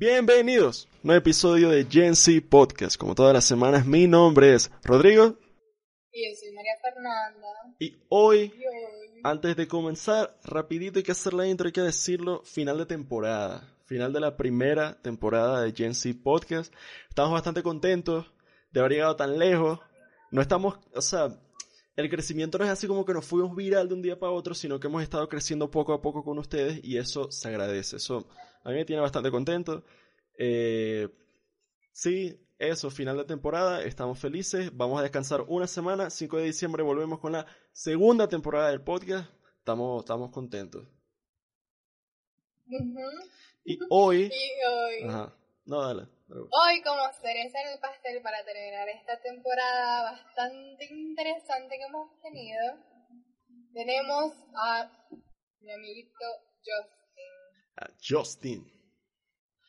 Bienvenidos a un episodio de Gen Z Podcast. Como todas las semanas, mi nombre es Rodrigo. Y yo soy María Fernanda. Y hoy, Y hoy, antes de comenzar, rapidito hay que hacer la intro, hay que decirlo, final de temporada. Final de la primera temporada de Gen Z Podcast. Estamos bastante contentos de haber llegado tan lejos. No estamos, o sea, el crecimiento no es así como que nos fuimos viral de un día para otro, sino que hemos estado creciendo poco a poco con ustedes y eso se agradece. Eso a mí me tiene bastante contento. Eh, sí, eso, final de temporada, estamos felices. Vamos a descansar una semana. 5 de diciembre volvemos con la segunda temporada del podcast. Estamos, estamos contentos. Y hoy... y hoy, Ajá. No, dale. dale. hoy como cereza en el pastel para terminar esta temporada bastante interesante que hemos tenido, tenemos a mi amiguito Justin. Justin.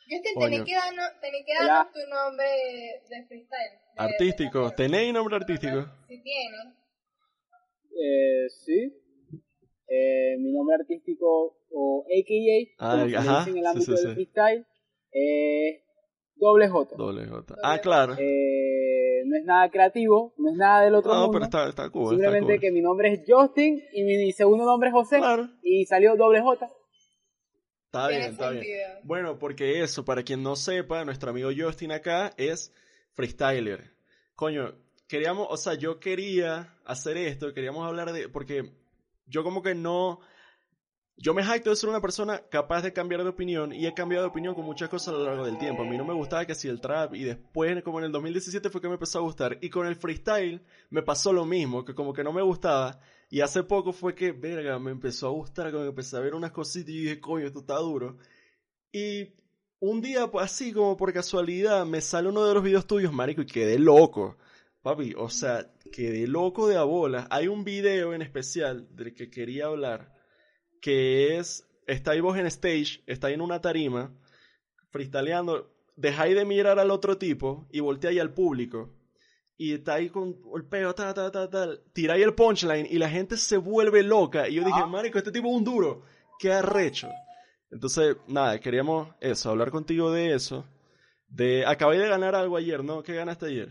Justin, Coño. tenés que darnos, tenés que darnos tu nombre de, de freestyle. de- Artístico. de- ¿Tenéis nombre artístico? Si tiene. Eh, sí. Eh, mi nombre artístico o AKA, Ah, como se ajá, dice en el sí, ámbito sí, del sí. freestyle, es doble J. Doble J. Ah, claro. Eh, no es nada creativo, no es nada del otro No, mundo. pero está, está cool. Simplemente está que mi nombre es Justin y mi segundo nombre es José. Claro. y salió doble J. Está bien, está bien. Bueno, porque eso, para quien no sepa, nuestro amigo Justin acá es freestyler. Coño, queríamos, o sea, yo quería hacer esto, queríamos hablar de, porque yo como que no, yo me jacto de ser una persona capaz de cambiar de opinión y he cambiado de opinión con muchas cosas a lo largo del tiempo. A mí no me gustaba que si el trap y después, como en el 2017 fue que me empezó a gustar. Y con el freestyle me pasó lo mismo, que como que no me gustaba. Y hace poco fue que, verga, me empezó a gustar, como que empecé a ver unas cositas y dije, coño, esto está duro. Y un día, pues así como por casualidad, me sale uno de los videos tuyos, marico, y quedé loco. Papi, o sea, quedé loco de a bolas. Hay un video en especial del que quería hablar, que es, está ahí vos en stage, está ahí en una tarima, freestyleando, dejáis de mirar al otro tipo y volteáis al público. Y está ahí con el peo, ta, ta, ta, ta, tiráis el punchline y la gente se vuelve loca. Y yo dije, marico, este tipo es un duro. Qué arrecho. Entonces, nada, queríamos eso, hablar contigo de eso. De, acabé de ganar algo ayer, ¿no? ¿Qué ganaste ayer?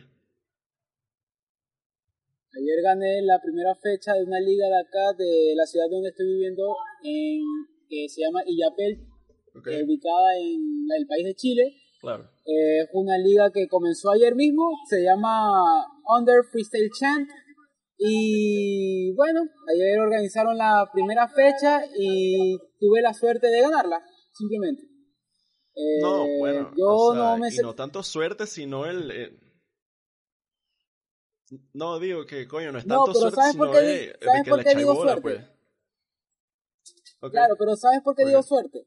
Ayer gané la primera fecha de una liga de acá, de la ciudad donde estoy viviendo, en, que se llama Illapel, ubicada en el país de Chile. claro. Eh, Es una liga que comenzó ayer mismo, se llama Under Freestyle Chant. Y bueno, ayer organizaron la primera fecha y tuve la suerte de ganarla, simplemente. Eh, No, bueno, yo o sea, no me y no tanto suerte, sino el... eh, No, digo que, coño, no es No, tanto pero suerte, ¿sabes sino por qué de sabes que por qué digo bola, suerte? pues. Claro, pero ¿sabes por qué digo suerte?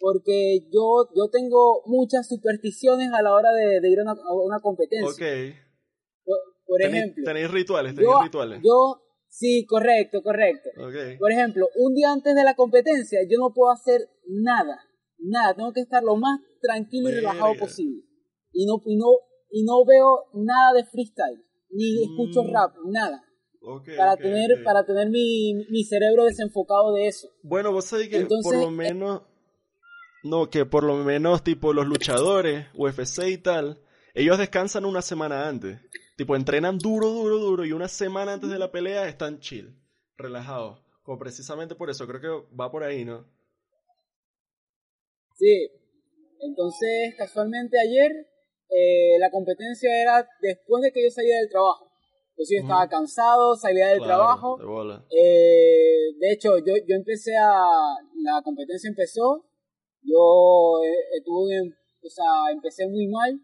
Porque yo, yo tengo muchas supersticiones a la hora de, de ir a una, a una competencia. ok. Por, por Tenéis- ejemplo, Tenéis rituales, tenéis yo, rituales. yo, sí, correcto, correcto. Ok. Por ejemplo, un día antes de la competencia yo no puedo hacer nada, nada, tengo que estar lo más tranquilo y relajado posible. Y no, y no, y no veo nada de freestyle, ni escucho Mm. rap, nada. Para tener, para tener mi, mi cerebro desenfocado de eso. Bueno, vos sabés que Entonces, por lo eh, menos... No, que por lo menos, tipo, los luchadores, UFC y tal, ellos descansan una semana antes. Tipo, entrenan duro, duro, duro, y una semana antes de la pelea están chill, relajados. Como precisamente por eso, creo que va por ahí, ¿no? Sí, entonces casualmente ayer eh, la competencia era después de que yo salía del trabajo. Entonces yo estaba cansado, salía del Claro, trabajo. de bola. Eh, de hecho, yo, yo empecé a... La competencia empezó, yo eh, tuve, o sea, empecé muy mal,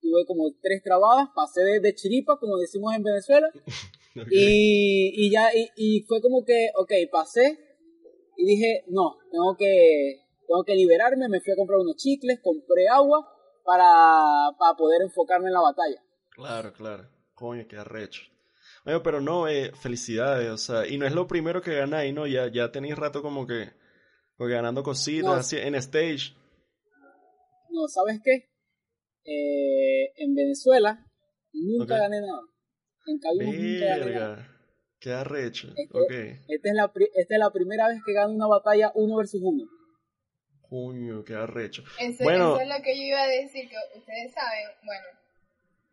tuve como tres trabadas, pasé de, de chiripa, como decimos en Venezuela, y, y ya, y, y fue como que, ok, pasé, y dije, no, tengo que, tengo que liberarme, me fui a comprar unos chicles, compré agua para, para poder enfocarme en la batalla. Claro, claro. Coño, qué arrecho. Oye, pero no, eh, felicidades, o sea, y no es lo primero que ganáis, ¿no? Ya, ya tenéis rato como que, como que ganando cositas No. así en stage. No, ¿sabes qué? Eh, en Venezuela nunca gané nada. En Cabimos nunca gané nada. Verga, qué arrecho. Es que- Ok. Esta es, la, pri- esta es la primera vez que gano una batalla uno versus uno. Coño, qué arrecho. Eso, Bueno. eso es lo que yo iba a decir, que ustedes saben, bueno,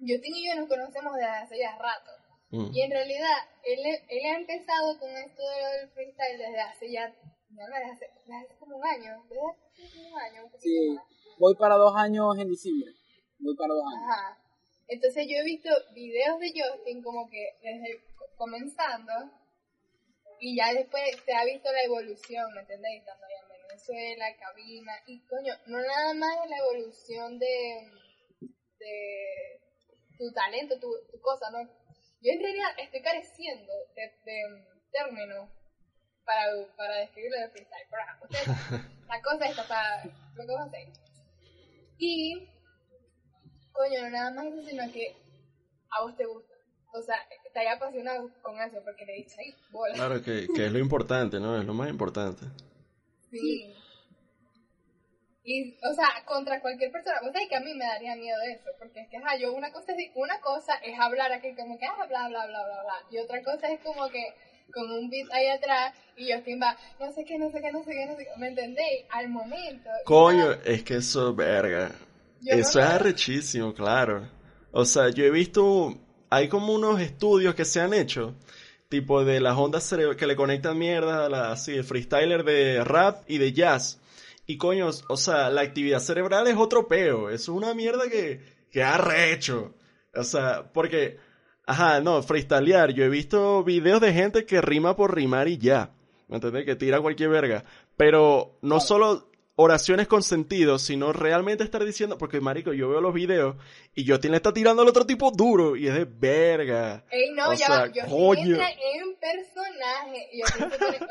Justin y yo nos conocemos desde hace ya rato. Mm. Y en realidad, él, él ha empezado con esto del freestyle desde hace ya, no, desde hace, desde hace como un año, desde hace como un año, un poquito Sí, más. voy para dos años en diciembre. Voy para dos años. Ajá. Entonces yo he visto videos de Justin como que desde comenzando y ya después se ha visto la evolución, ¿me entendéis? Estando allá en Venezuela, cabina y coño, no nada más la evolución de, de tu talento, tu, tu cosa, ¿no? Yo en realidad estoy careciendo de, de términos para, para describirlo de freestyle, pero ajá, ustedes, la cosa está para lo que vos hacéis. Y coño, no nada más eso, sino que a vos te gusta. O sea, estás apasionado con eso porque le dices ahí, bola. Claro que, que es lo importante, ¿no? Es lo más importante. Sí. Y, o sea, contra cualquier persona, vos sabés que a mí me daría miedo eso, porque es que, ajá, yo una cosa es, una cosa es hablar aquí como que, ah, bla, bla, bla, bla, bla, y otra cosa es como que con un beat ahí atrás y Justin va, no sé qué, no sé qué, no sé qué, no sé qué, ¿me entendéis? Al momento. Coño, es que eso, verga. yo no Eso es arrechísimo, claro. O sea, yo he visto, hay como unos estudios que se han hecho, tipo de las ondas que le conectan mierda a la, así, el freestyler de rap y de jazz. Y coño, o sea, la actividad cerebral es otro peo. Es una mierda que, que arrecho. O sea, porque, ajá, no, freestylear. Yo he visto videos de gente que rima por rimar y ya. ¿Me entiendes? Que tira cualquier verga. Pero no solo oraciones con sentido, sino realmente estar diciendo, porque marico, yo veo los videos y yo le está tirando al otro tipo duro y es de verga. Ey, no, O ya sea, yo coño. en personaje. Yo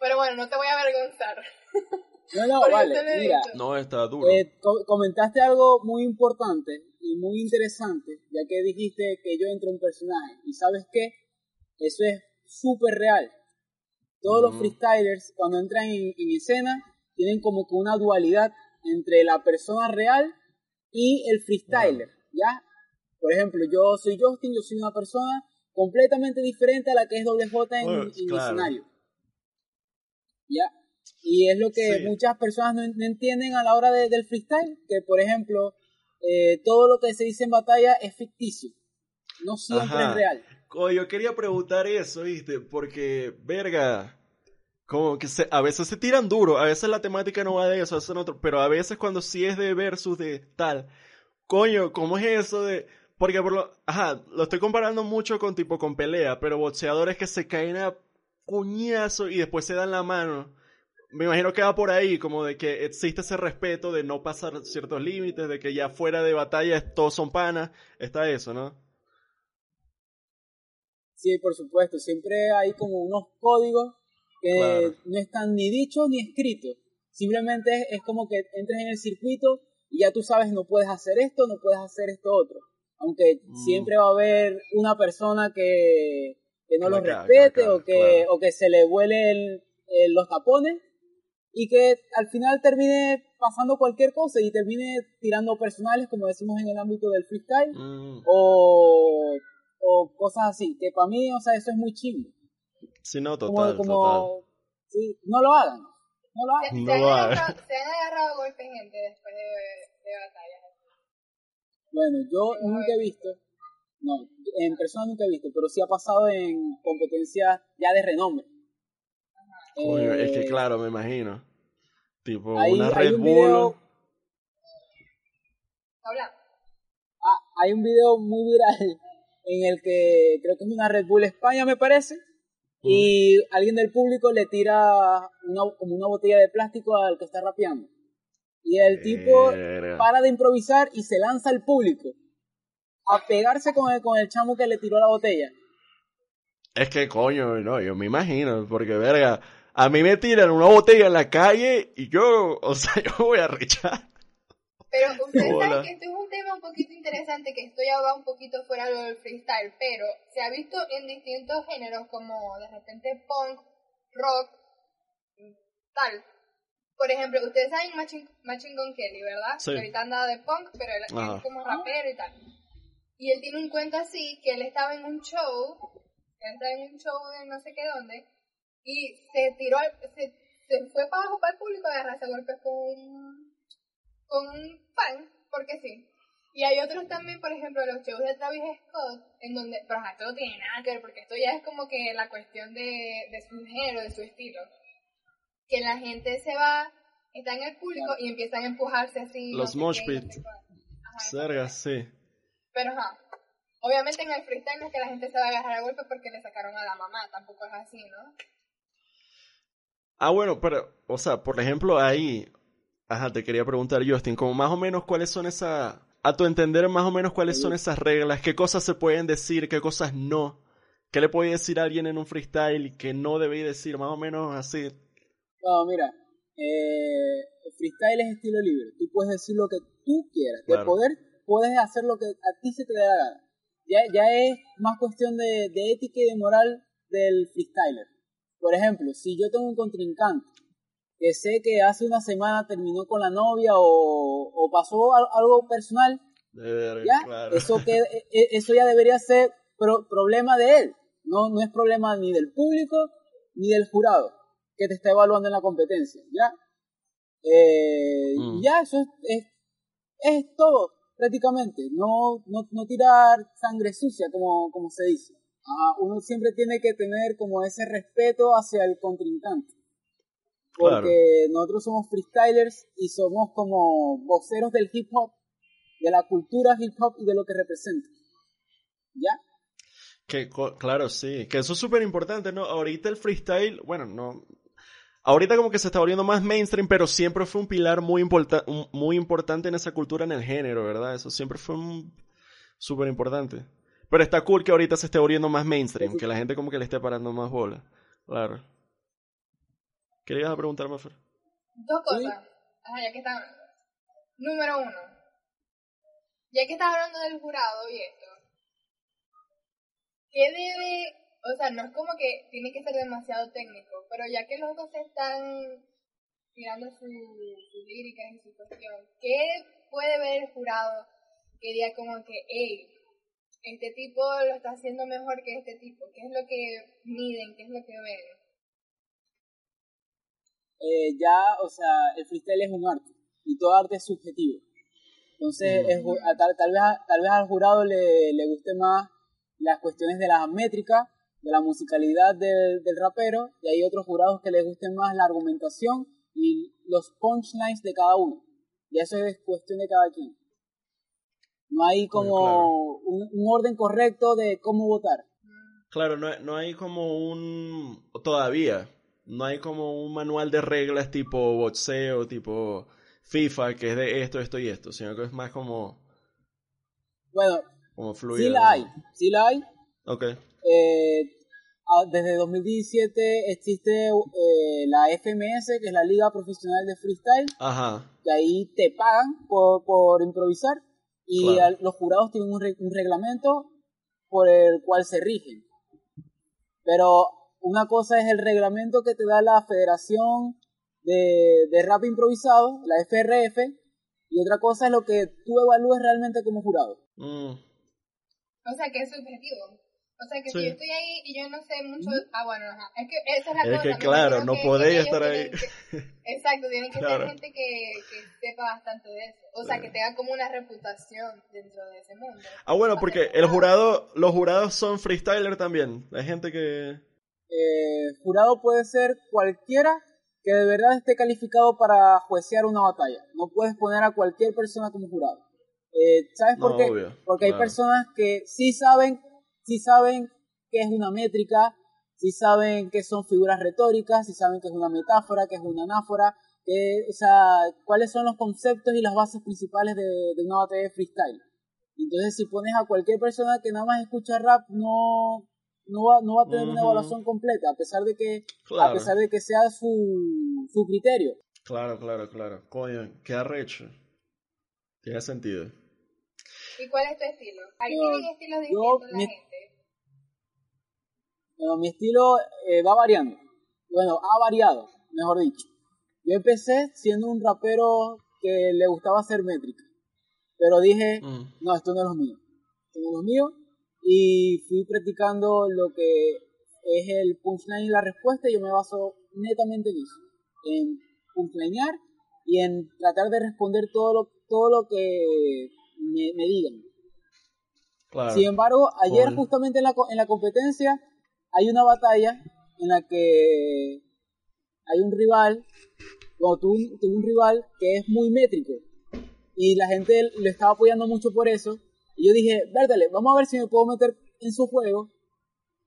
Pero bueno, no te voy a avergonzar. No, no, vale, mira. No, está duro. eh, co- comentaste algo muy importante y muy interesante, ya que dijiste que yo entro en personaje. ¿Y sabes qué? Eso es súper real. Todos los Mm. freestylers, cuando entran en, en escena, tienen como que una dualidad entre la persona real y el freestyler, ¿ya? Por ejemplo, yo soy Justin, yo soy una persona completamente diferente a la que es Doble J en, Bueno, en el escenario. ¿Ya? Y es lo que Sí. muchas personas no, no entienden a la hora de- del freestyle, que por ejemplo, eh, todo lo que se dice en batalla es ficticio, no siempre Ajá. es real. Coño, yo quería preguntar eso, ¿viste? Porque, verga, como que se, a veces se tiran duro, a veces la temática no va de eso, a veces no otro, pero a veces cuando sí es de versus de tal, coño, ¿cómo es eso de...? Porque por lo, ajá, lo estoy comparando mucho con tipo con pelea, pero boxeadores que se caen a cuñazo y después se dan la mano. Me imagino que va por ahí, como de que existe ese respeto de no pasar ciertos límites, de que ya fuera de batalla todos son panas, está eso, ¿no? Sí, por supuesto, siempre hay como unos códigos que Claro. no están ni dichos ni escritos. Simplemente es, es como que entres en el circuito y ya tú sabes no puedes hacer esto, no puedes hacer esto otro. Aunque Mm. siempre va a haber una persona que, que no los respete o, que, claro. o que se le vuele el- el- los tapones y que al final termine pasando cualquier cosa y termine tirando personales, como decimos en el ámbito del freestyle Mm, o, o cosas así, que para mí, o sea, eso es muy chingo. sí, no, total, como, total. sí, no lo hagan, no lo Se, hagan. No se han lo haga. agarrado, se han agarrado golpes gente después de, de batallas. Bueno, yo Sí, nunca he visto, no, en persona nunca he visto, pero sí ha pasado en competencias ya de renombre. Coño, es que Eh, claro, me imagino. Tipo, hay- una hay Red un Bull. video- Habla. ah, hay un video muy viral en el que creo que es una Red Bull España, me parece, y alguien del público le tira una, como una botella de plástico al que está rapeando. Y el tipo para de improvisar y se lanza al público a pegarse con el, con el chamo que le tiró la botella. Es que coño, no, yo me imagino, porque verga, a mí me tiran una botella en la calle y yo, o sea, yo voy a rechar. Pero ustedes saben que esto es un tema un poquito interesante, que esto ya va un poquito fuera de lo del freestyle, pero se ha visto en distintos géneros como de repente punk, rock, tal. Por ejemplo, ustedes saben Machine, Machine Gun Kelly, ¿verdad? Sí. Que ahorita anda de punk, pero él, él Ajá. es como rapero y tal. Y él tiene un cuento así, que él estaba en un show, él estaba en un show de no sé qué dónde, y se tiró, al- se, se fue para abajo para el público a agarrarse a golpes con un, con un fan, porque sí. Y hay otros también, por ejemplo, los shows de Travis Scott, en donde, pero esto no tiene nada que ver, porque esto ya es como que la cuestión de, de su género, de su estilo. Que la gente se va, está en el público y empiezan a empujarse así. Los no sé pit. Sergas, sí. Pero ajá. Obviamente en el freestyle no es que la gente se va a agarrar a golpe porque le sacaron a la mamá, tampoco es así, ¿no? Ah, bueno, pero, o sea, por ejemplo, ahí, ajá, te quería preguntar, Justin, como más o menos cuáles son esas, a tu entender, más o menos cuáles son esas reglas, qué cosas se pueden decir, qué cosas no, qué le puede decir a alguien en un freestyle y qué no debe decir, más o menos así. No, mira, eh, freestyle es estilo libre. Tú puedes decir lo que tú quieras. De Claro. poder, puedes hacer lo que a ti se te dé la gana. Ya, ya es más cuestión de, de ética y de moral del freestyler. Por ejemplo, si yo tengo un contrincante que sé que hace una semana terminó con la novia o, o pasó al- algo personal. Eso, que, e- e- eso ya debería ser pro- problema de él. No, no es problema ni del público ni del jurado que te está evaluando en la competencia, ¿ya? Eh, Mm. Ya, eso es, es, es todo, prácticamente. No, no, no tirar sangre sucia, como, como se dice. Ajá, uno siempre tiene que tener como ese respeto hacia el contrincante. Porque nosotros somos freestylers y somos como voceros del hip hop, de la cultura hip hop y de lo que representa. ¿Ya? Que, claro, sí, que eso es súper importante, ¿no? Ahorita el freestyle, bueno, no. Ahorita como que se está volviendo más mainstream, pero siempre fue un pilar muy, importa- muy importante en esa cultura, en el género, ¿verdad? Eso siempre fue súper importante. Pero está cool que ahorita se esté volviendo más mainstream, que la gente como que le esté parando más bola. Claro. ¿Qué le ibas a preguntar, Mafer? Dos cosas. Ajá, ya que están hablando. Número uno. Ya que estás hablando del jurado y esto. ¿Qué debe, o sea, no es como que tiene que ser demasiado técnico, pero ya que los dos están tirando su, sus líricas y su cuestión, ¿qué puede ver el jurado que diga como que, hey, este tipo lo está haciendo mejor que este tipo? ¿Qué es lo que miden? ¿Qué es lo que ven? Eh, ya, o sea, el freestyle es un arte y todo arte es subjetivo. Entonces, Mm. es tal, tal, vez, a- tal vez al jurado le, le guste más las cuestiones de la métrica, de la musicalidad del, del rapero, y hay otros jurados que les gusten más la argumentación y los punchlines de cada uno. Y eso es cuestión de cada quien. No hay como claro. un, un orden correcto de cómo votar. Claro, no, no hay como un... Todavía, no hay como un manual de reglas tipo boxeo, tipo FIFA, que es de esto, esto y esto, sino que es más como, Bueno, como fluido. sí la hay, sí la hay, Ok, Eh, desde 2017 existe eh, la FMS, que es la Liga Profesional de Freestyle, ajá, que ahí te pagan por, por improvisar y Claro. al- los jurados tienen un, re- un reglamento por el cual se rigen. Pero una cosa es el reglamento que te da la Federación de, de Rap Improvisado, la FRF, y otra cosa es lo que tú evalúes realmente como jurado. Mm, O sea, que es subjetivo. O sea, que Sí. si yo estoy ahí y yo no sé mucho... Ah, bueno, ajá. Es que esa es la Es cosa. que claro, no que- podéis estar ahí. que- exacto, tienen que Claro. ser gente que, que sepa bastante de eso. O sea, Sí. que tenga como una reputación dentro de ese mundo. Ah, bueno, O sea, porque que- el jurado, los jurados son freestyler también. Hay gente que... eh, jurado puede ser cualquiera que de verdad esté calificado para juecear una batalla. No puedes poner a cualquier persona como jurado. Eh, ¿Sabes por No, qué? obvio, Porque hay claro. personas que sí saben, sí saben qué es una métrica, sí saben qué son figuras retóricas, sí saben qué es una metáfora, qué es una anáfora, que, o sea, cuáles son los conceptos y las bases principales de, de una batalla de freestyle. Entonces, si pones a cualquier persona que nada más escucha rap, no, no, va, no va a tener una Ujú. evaluación completa, a pesar de que, a Claro, pesar de que sea su, su criterio. claro, claro, claro. Coño, qué arrecho. Tiene sentido. ¿Y cuál es tu estilo? Aquí Yo- tienen estilos yo distintos la me- gente. Bueno, mi estilo eh, va variando. Bueno, ha variado, mejor dicho. Yo empecé siendo un rapero que le gustaba hacer métrica. Pero dije, Mm, no, esto no es lo mío. Esto no es lo mío. Y fui practicando lo que es el punchline y la respuesta y yo me baso netamente en eso. en puntueñar y en tratar de responder todo lo, todo lo que me, me digan. Claro. Sin embargo, ayer Cool. justamente en la, en la competencia hay una batalla en la que hay un rival, bueno, tuvo un, un rival que es muy métrico y la gente lo estaba apoyando mucho por eso. Y yo dije, Vértale, vamos a ver si me puedo meter en su juego.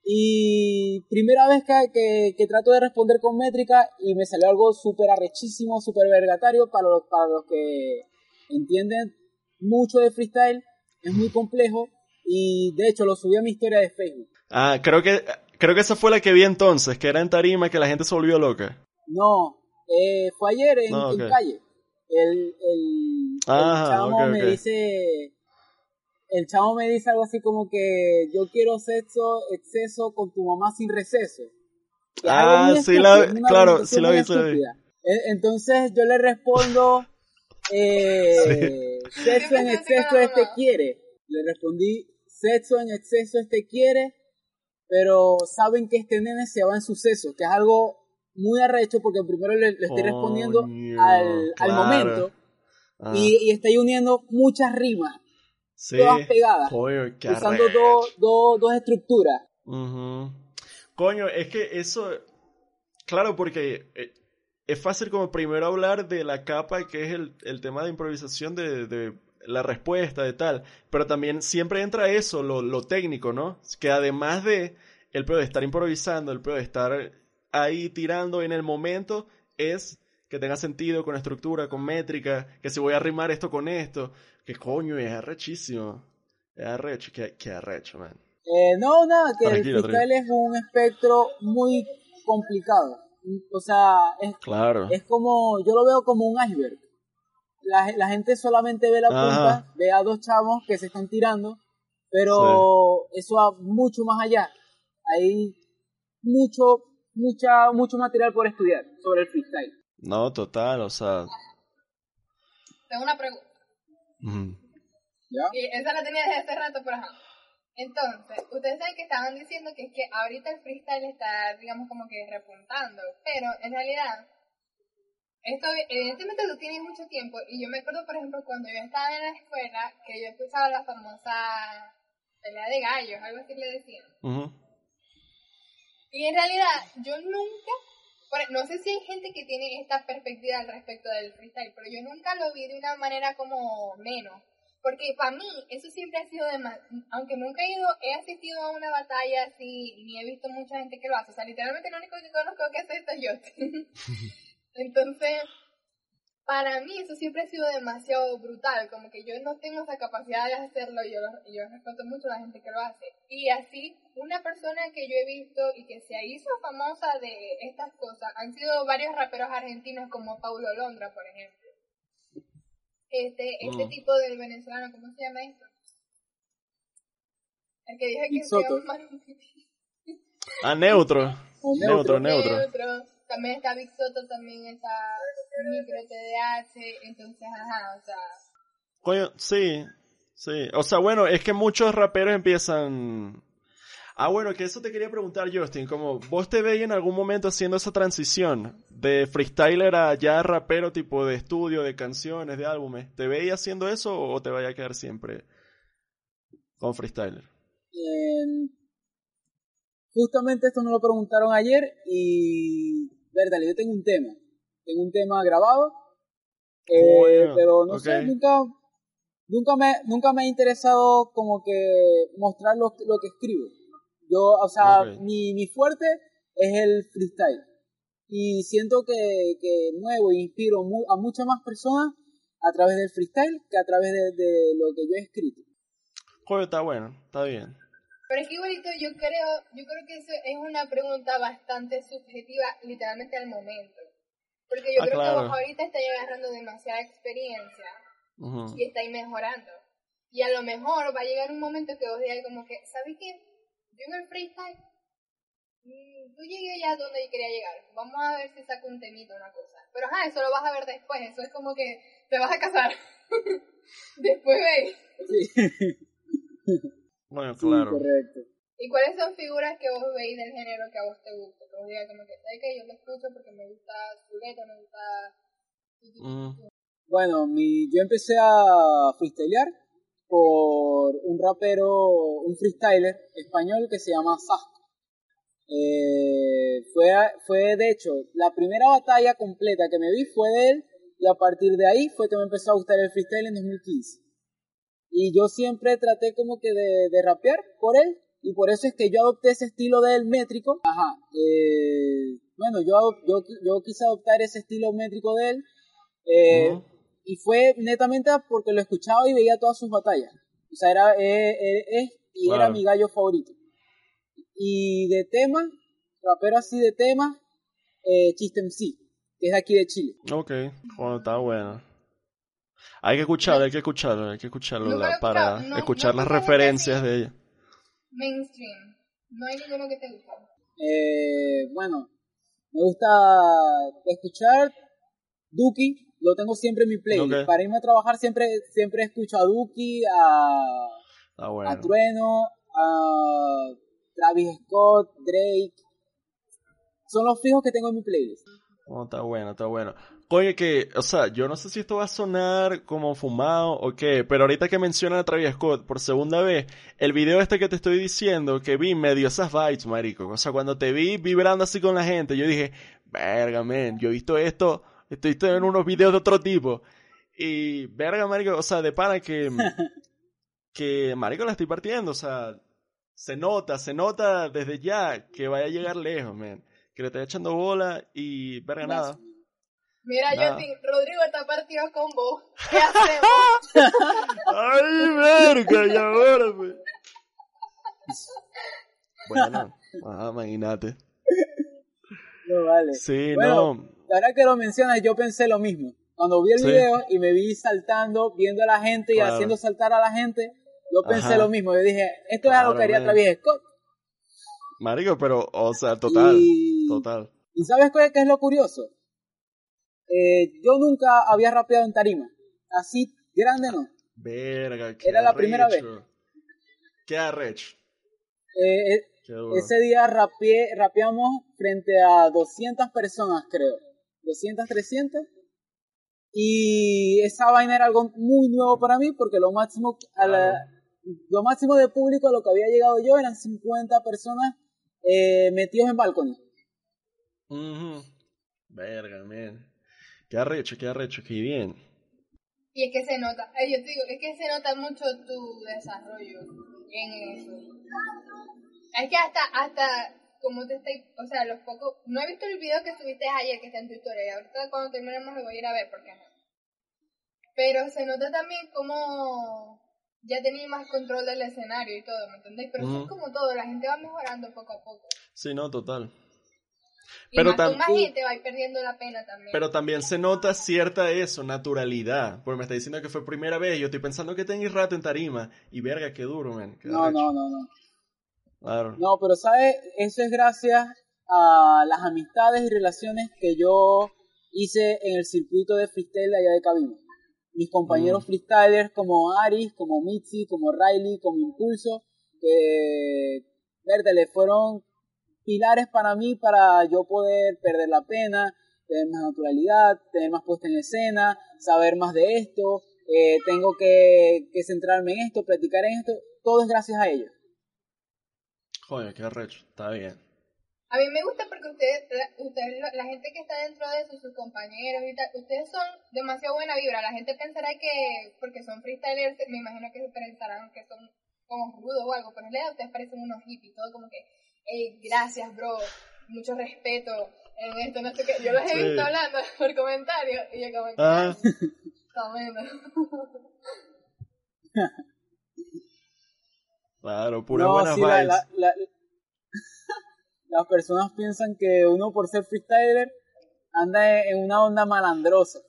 Y primera vez que, que, que trato de responder con métrica y me salió algo súper arrechísimo, súper vergatario para los, para los que entienden mucho de freestyle. Es muy complejo y de hecho lo subí a mi historia de Facebook. Ah, creo que, creo que esa fue la que vi entonces, que era en tarima que la gente se volvió loca. No, eh, fue ayer en, No, en ok. calle. El, el, el Ajá, chamo me dice, el chamo me dice algo así como que yo quiero sexo, exceso con tu mamá sin receso. Que Ah, sí la- claro, sí la vi, sí la vi. estúpida. E- Entonces yo le respondo, eh, sexo en exceso este quiere. Le respondí, sexo en exceso este quiere, pero saben que este nene se va en suceso, que es algo muy arrecho porque primero le, le estoy respondiendo al, al momento Ah, y, y estoy uniendo muchas rimas, sí. todas pegadas, Coño, usando arrecho. dos dos- estructuras. Coño, es que eso, claro, porque eh, es fácil como primero hablar de la capa que es el, el tema de improvisación de, de la respuesta, de tal, pero también siempre entra eso, lo, lo técnico, ¿no? Que además de el peor de estar improvisando, el peor de estar ahí tirando en el momento, es que tenga sentido con estructura, con métrica, que si voy a arrimar esto con esto, que coño, es arrechísimo. Es arrecho, que, que arrecho, man. Eh, no, nada, que Tranquilo, el freestyle es un espectro muy complicado. O sea, es, Claro. es como, yo lo veo como un iceberg. La, la gente solamente ve la Ajá. punta, ve a dos chamos que se están tirando, pero eso va mucho más allá. Hay mucho, mucha, mucho material por estudiar sobre el freestyle. No, total, o sea. Tengo una pregunta. ¿Ya? Y esa la tenía desde hace rato, pero ajá. Entonces, ustedes saben que estaban diciendo que es que ahorita el freestyle está, digamos, como que repuntando, pero en realidad, esto evidentemente lo tiene mucho tiempo, y yo me acuerdo, por ejemplo, cuando yo estaba en la escuela, que yo escuchaba la famosa pelea de gallos, algo así le decían. Y en realidad, yo nunca, por- no sé si hay gente que tiene esta perspectiva al respecto del freestyle, pero yo nunca lo vi de una manera como menos. Porque para mí, eso siempre ha sido de más, aunque nunca he ido, he asistido a una batalla así, ni he visto mucha gente que lo hace. O sea, literalmente lo único que conozco que hace esto es yo. Entonces, para mí eso siempre ha sido demasiado brutal, como que yo no tengo esa capacidad de hacerlo y yo, yo respeto mucho a la gente que lo hace. Y así, una persona que yo he visto y que se hizo famosa de estas cosas han sido varios raperos argentinos como Paulo Londra, por ejemplo. Este, este Mm. tipo del venezolano, ¿cómo se llama esto? El que dije que se llama Ah, neutro. Neutro, neutro. Neutro. También está Big Soto, también está Micro TDH, entonces, ajá, o sea, Coño, sí. Sí. O sea, bueno, es que muchos raperos empiezan. Ah, bueno, que eso te quería preguntar, Justin. Como vos te veis en algún momento haciendo esa transición de freestyler a ya rapero tipo de estudio, de canciones, de álbumes. ¿Te veis haciendo eso o te vaya a quedar siempre con freestyler? En- Justamente esto me lo preguntaron ayer y, verdad, yo tengo un tema, tengo un tema grabado, eh, pero no sé, nunca, nunca me, nunca me ha interesado como que mostrar lo, lo que escribo. Yo, o sea, mi, mi fuerte es el freestyle y siento que, que muevo e inspiro mu- a muchas más personas a través del freestyle que a través de, de lo que yo he escrito. Coño, está bueno, está bien. Pero es que igualito yo creo, yo creo que eso es una pregunta bastante subjetiva literalmente al momento. Porque yo Ah, creo claro. que vos ahorita estáis agarrando demasiada experiencia Ujú. y estáis mejorando. Y a lo mejor va a llegar un momento que vos digáis como que, ¿sabes qué? Yo en el freestyle, mm, tú llegué ya donde yo quería llegar. Vamos a ver si saco un temito, una cosa. Pero ajá, eso lo vas a ver después. Eso es como que te vas a casar. después veis. Bueno, Sí, claro. correcto. ¿Y cuáles son figuras que vos veis del género que a vos te gusta? Que vos digas como que, ¿sabes que Yo lo escucho porque me gusta su letra, me gusta... Mm. Bueno, mi, yo empecé a freestylear por un rapero, un freestyler español que se llama Sasco. Eh, fue, fue de hecho la primera batalla completa que me vi fue de él y a partir de ahí fue que me empezó a gustar el freestyle en 2015. Y yo siempre traté como que de, de rapear por él y por eso es que yo adopté ese estilo del métrico. Ajá. Eh, bueno, yo, yo, yo quise adoptar ese estilo métrico de él. Eh, Ujú. Y fue netamente porque lo escuchaba y veía todas sus batallas. O sea, era, eh, eh, y era mi gallo favorito. Y de tema, rapero así de tema, eh, Chiste MC, que es de aquí de Chile. Ok, bueno, está bueno. Hay que escucharlo, hay que escucharlo, hay que escucharlo la- para no- escuchar no las referencias de ella. Mainstream. No hay ninguno que te guste. Eh, bueno, me gusta escuchar Duki, lo tengo siempre en mi playlist. Para irme a trabajar siempre, siempre escucho a Duki, a, Está a. Trueno, a Travis Scott, Drake. Son los fijos que tengo en mi playlist. Oh, está bueno, está bueno. Coño, que, o sea, yo no sé si esto va a sonar como fumado o qué, pero ahorita que mencionan a Travis Scott por segunda vez, el video este que te estoy diciendo, que vi, me dio esas vibes, marico. O sea, cuando te vi vibrando así con la gente, yo dije, verga, men, yo he visto esto, estoy visto en unos videos de otro tipo. Y, verga, marico, o sea, de pana que, que, marico, la estoy partiendo, o sea, se nota, se nota desde ya que vaya a llegar lejos, men. Que le estoy echando bola y, verga, nada. Mira, Nada. Justin, Rodrigo está partido con vos. ¿Qué hacemos? ¡Ay, verga! Y ahora, pues. Bueno, ah, imagínate. No vale. Sí, Bueno, no. La verdad que lo mencionas, yo pensé lo mismo. Cuando vi el Sí. video y me vi saltando, viendo a la gente y Claro. haciendo saltar a la gente, yo pensé Ajá. lo mismo. Yo dije, esto es algo Claro, que haría man. Travis Scott. Marico, pero, o sea, total. Y, Total. ¿y sabes qué, qué es lo curioso? Eh, yo nunca había rapeado en tarima. Así grande no. Verga, qué Era la primera arrecho. Qué arrecho. Eh, eh, Qué ese día rapeé, rapeamos frente a 200 personas, creo. 200, 300. Y esa vaina era algo muy nuevo para mí porque lo máximo, a la- lo máximo de público a lo que había llegado yo eran 50 personas eh, metidos en balcón. Ujú. Verga, man. Qué arrecho, qué arrecho, qué bien. Y es que se nota, eh, yo te digo, es que se nota mucho tu desarrollo en eso. Es que hasta, hasta, como te estoy, o sea, los pocos, no he visto el video que subiste ayer que está en tu historia, y ahorita cuando terminemos lo voy a ir a ver porque no. Pero se nota también como ya tenía más control del escenario y todo, ¿me entendéis? Pero eso Ujú. es como todo, la gente va mejorando poco a poco. Sí, no, total. Y Pero más con tam- más gente va a ir perdiendo la pena también. Pero también se nota cierta eso, naturalidad. Porque me está diciendo que fue primera vez. Yo estoy pensando que tenéis rato en tarima. Y verga, qué duro, man. Qué No, no, no, no. Claro. No, pero sabes, eso es gracias a las amistades y relaciones que yo hice en el circuito de freestyle allá de Cabima. Mis compañeros Mm. freestylers como Aris, como Mitzi, como Riley, como Impulso, que verde, le fueron pilares para mí para yo poder perder la pena, tener más naturalidad, tener más puesta en escena, saber más de esto, eh, tengo que, que centrarme en esto, practicar en esto, todo es gracias a ellos. Joder, qué arrecho. Está bien. A mí me gusta porque ustedes, la, ustedes, la gente que está dentro de eso, sus compañeros y tal, ustedes son demasiado buena vibra. La gente pensará que, porque son freestylers, me imagino que se pensarán que son como rudos o algo, pero en realidad ustedes parecen unos hippies, todo como que, hey, gracias, bro, mucho respeto en esto, no sé qué. Yo los he Sí. visto hablando por comentarios y yo como Ah, está bueno. claro, pura No, buenas sí, la- vibes. la- la- las personas piensan que uno por ser freestyler anda en una onda malandrosa.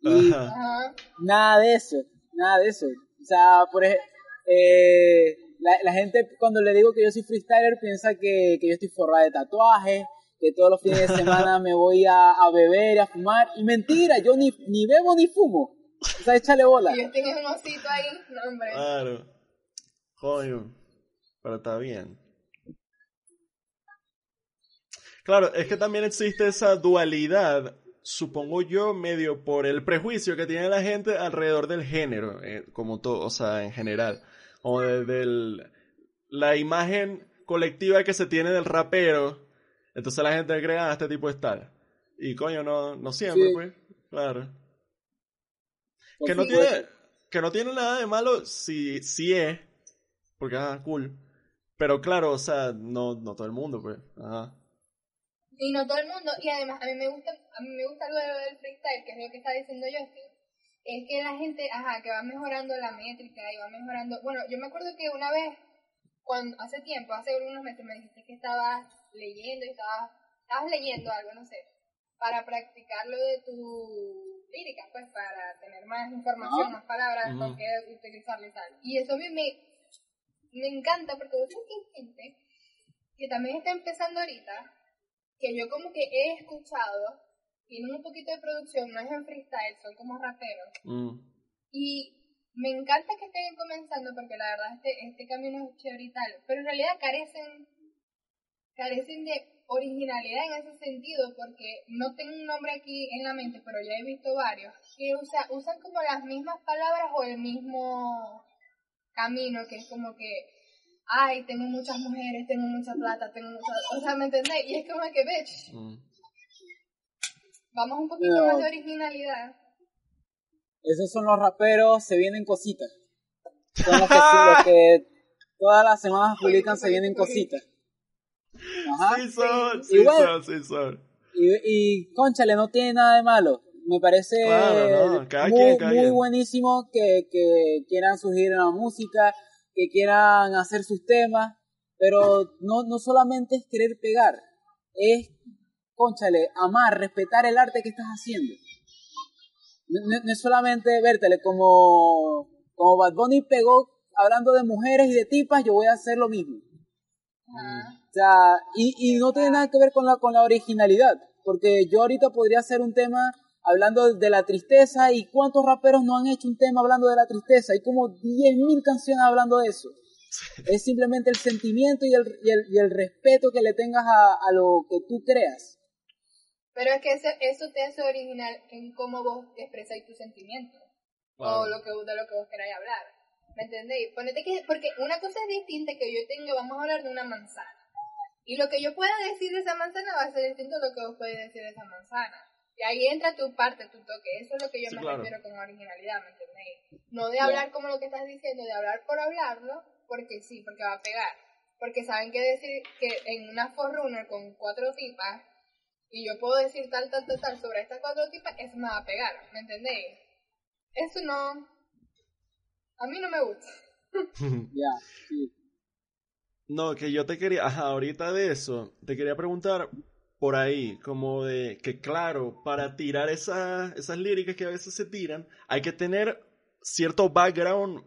Y Ajá. Ajá. nada de eso, nada de eso. O sea, por ejemplo, eh, la, la gente cuando le digo que yo soy freestyler piensa que, que yo estoy forrada de tatuajes, que todos los fines de semana me voy a, a beber y a fumar. Y mentira, yo ni, ni bebo ni fumo. O sea, échale bola. Y yo tengo un osito ahí, no, hombre. Claro. Coño. Pero está bien. Claro, es que también existe esa dualidad, supongo yo, medio por el prejuicio que tiene la gente alrededor del género, eh, como todo, o sea, en general. O de, la imagen colectiva que se tiene del rapero. Entonces la gente cree, ah, este tipo es tal. Y coño, no, no siempre, pues. Claro. Pues que no tiene, que no tiene nada de malo si, si es, porque ah, cool. Pero claro, o sea, no, no todo el mundo, pues. Ajá. Y no todo el mundo, y además a mí me gusta, a mí me gusta algo del freestyle, que es lo que está diciendo Justin, es que la gente, ajá, que va mejorando la métrica y va mejorando. Bueno, yo me acuerdo que una vez, cuando hace tiempo, hace unos meses, me dijiste que estabas leyendo y estabas, estabas leyendo algo, no sé, para practicar lo de tu lírica, pues para tener más información, más palabras con qué utilizar y tal. Y eso a mí me, me encanta porque mucha gente que también está empezando ahorita que yo como que he escuchado, tienen un poquito de producción, no es en freestyle, son como raperos. Mm. Y me encanta que estén comenzando porque la verdad este, este camino es chévere y tal, pero en realidad carecen, carecen de originalidad en ese sentido porque no tengo un nombre aquí en la mente, pero ya he visto varios que usa, usan como las mismas palabras o el mismo camino, que es como que ay, tengo muchas mujeres, tengo mucha plata, tengo mucha... O sea, ¿me entendés? Y es como que, bitch, mm. Vamos un poquito más de originalidad. Esos son los raperos, se vienen cositas. Son los que, todas las semanas publican, se vienen cositas. Ajá. Sí son, sí son, sí son. Y, y, conchale, no tiene nada de malo. Me parece muy, muy buenísimo que, que quieran surgir en la música, que quieran hacer sus temas, pero no, no solamente es querer pegar, es, conchale, amar, respetar el arte que estás haciendo. No, es solamente vértele como, como Bad Bunny pegó hablando de mujeres y de tipas, yo voy a hacer lo mismo. O sea, y, y no tiene nada que ver con la, con la originalidad, porque yo ahorita podría hacer un tema hablando de la tristeza y cuántos raperos no han hecho un tema hablando de la tristeza. Hay como 10.000 canciones hablando de eso. Es simplemente el sentimiento y el, y el, respeto que le tengas a, lo que tú creas. Pero es que eso, eso te hace original en cómo vos expresáis tus sentimientos. O lo que, de lo que vos queráis hablar. ¿Me entendéis? Ponete que, porque una cosa es distinta que yo tengo, vamos a hablar de una manzana. Y lo que yo pueda decir de esa manzana va a ser distinto a lo que vos podés decir de esa manzana. Y ahí entra tu parte, tu toque. Eso es lo que yo me refiero con originalidad, ¿me entendéis? No de hablar como lo que estás diciendo, de hablar por hablarlo, porque sí, porque va a pegar. Porque saben que decir que en una forerunner con cuatro tipas, y yo puedo decir tal, tal, tal, tal sobre estas cuatro tipas, eso me va a pegar, ¿me entendéis? Eso no. A mí no me gusta. Ya, sí. No, que yo te quería, ajá, ahorita de eso, te quería preguntar, por ahí, como de que claro, para tirar esa, esas líricas que a veces se tiran, hay que tener cierto background,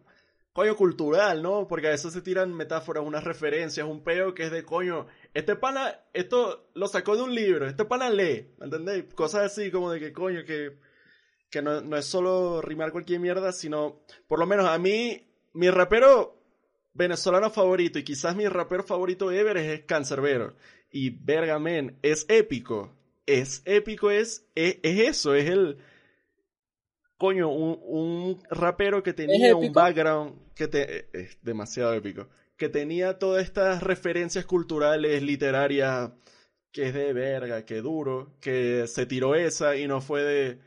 coño, cultural, ¿no? Porque a veces se tiran metáforas, unas referencias, un peo que es de, coño, este pana, esto lo sacó de un libro, este pana lee, ¿entendéis? Cosas así como de que, coño, que, que no, no es solo rimar cualquier mierda, sino, por lo menos a mí, mi rapero venezolano favorito y quizás mi rapero favorito ever es Cancerbero. Y verga, men, es épico. Es épico, es, es, eso, es el. Coño, un, un rapero que tenía un background que te, es demasiado épico. Que tenía todas estas referencias culturales, literarias, que es de verga, que duro, que se tiró esa y no fue de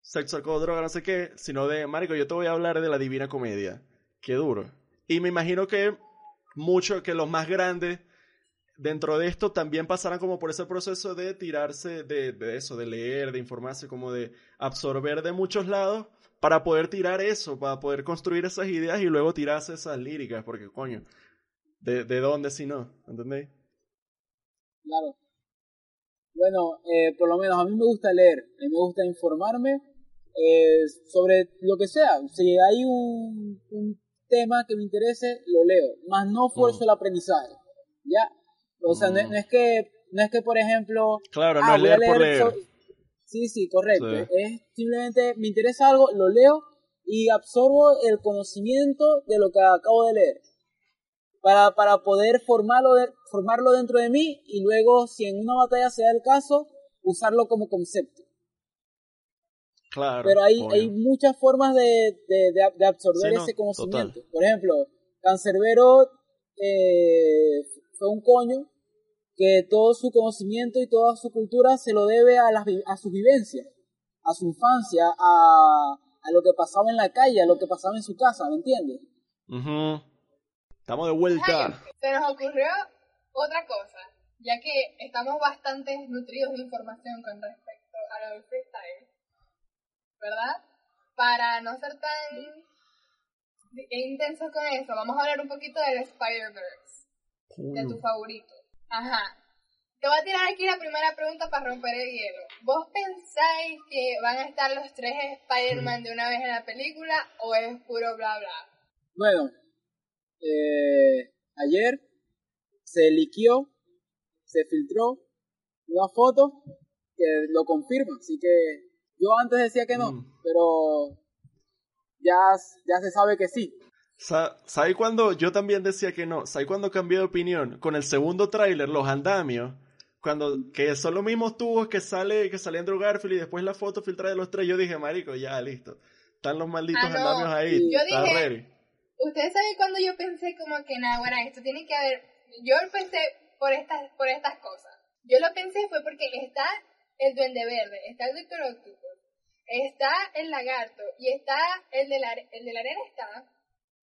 sexo, alcohol, droga, no sé qué, sino de, marico, yo te voy a hablar de la Divina Comedia. Qué duro. Y me imagino que muchos, que los más grandes dentro de esto también pasarán como por ese proceso de tirarse de, de, eso, de leer, de informarse, como de absorber de muchos lados para poder tirar eso, para poder construir esas ideas y luego tirarse esas líricas, porque coño, ¿de, de dónde si no? ¿Entendéis? Claro. Bueno, eh, por lo menos a mí me gusta leer, a mí me gusta informarme eh, sobre lo que sea. Si hay un, un tema que me interese, lo leo, más no fuerzo mm. el aprendizaje. ¿Ya? O sea, no, es que, no es que, por ejemplo... Claro, no ah, es leer, por leer. Sí, sí, correcto. Es simplemente, me interesa algo, lo leo y absorbo el conocimiento de lo que acabo de leer. para, para poder formarlo, de- formarlo dentro de mí y luego, si en una batalla se da el caso, usarlo como concepto. Claro. Pero hay, obvio. hay muchas formas de, de, de, de absorber Sí, no, ese conocimiento. total. Por ejemplo, Cancerbero eh, fue un coño que todo su conocimiento y toda su cultura se lo debe a, las, vi- a sus vivencias, a su infancia, a, a lo que pasaba en la calle, a lo que pasaba en su casa, ¿me entiendes? Ujú. Estamos de vuelta. Ay, se nos ocurrió otra cosa, ya que estamos bastante nutridos de información con respecto a lo del freestyle, ¿verdad? Para no ser tan intensos con eso, vamos a hablar un poquito del Spider-Verse, de tu favorito. Ajá. Te voy a tirar aquí la primera pregunta para romper el hielo. ¿Vos pensáis que van a estar los tres Spider-Man de una vez en la película o es puro bla bla? Bueno, eh, ayer se liqueó, se filtró una foto que lo confirma, así que yo antes decía que no, Mm. pero ya, ya se sabe que sí. Sa- ¿Sabes cuando yo también decía que no? ¿Sabes cuando cambié de opinión? Con el segundo tráiler, los andamios, cuando que son los mismos tubos que sale que sale Andrew Garfield y después la foto filtrada de los tres, yo dije, marico, ya listo. Están los malditos Ah, no. andamios ahí. Yo dije- ready. Ustedes saben cuando yo pensé como que nada, bueno, esto tiene que haber. Yo pensé por estas, por estas cosas. Yo lo pensé fue porque está el Duende Verde, está el Doctor Octopus, está el Lagarto y está el de la, el de la arena está,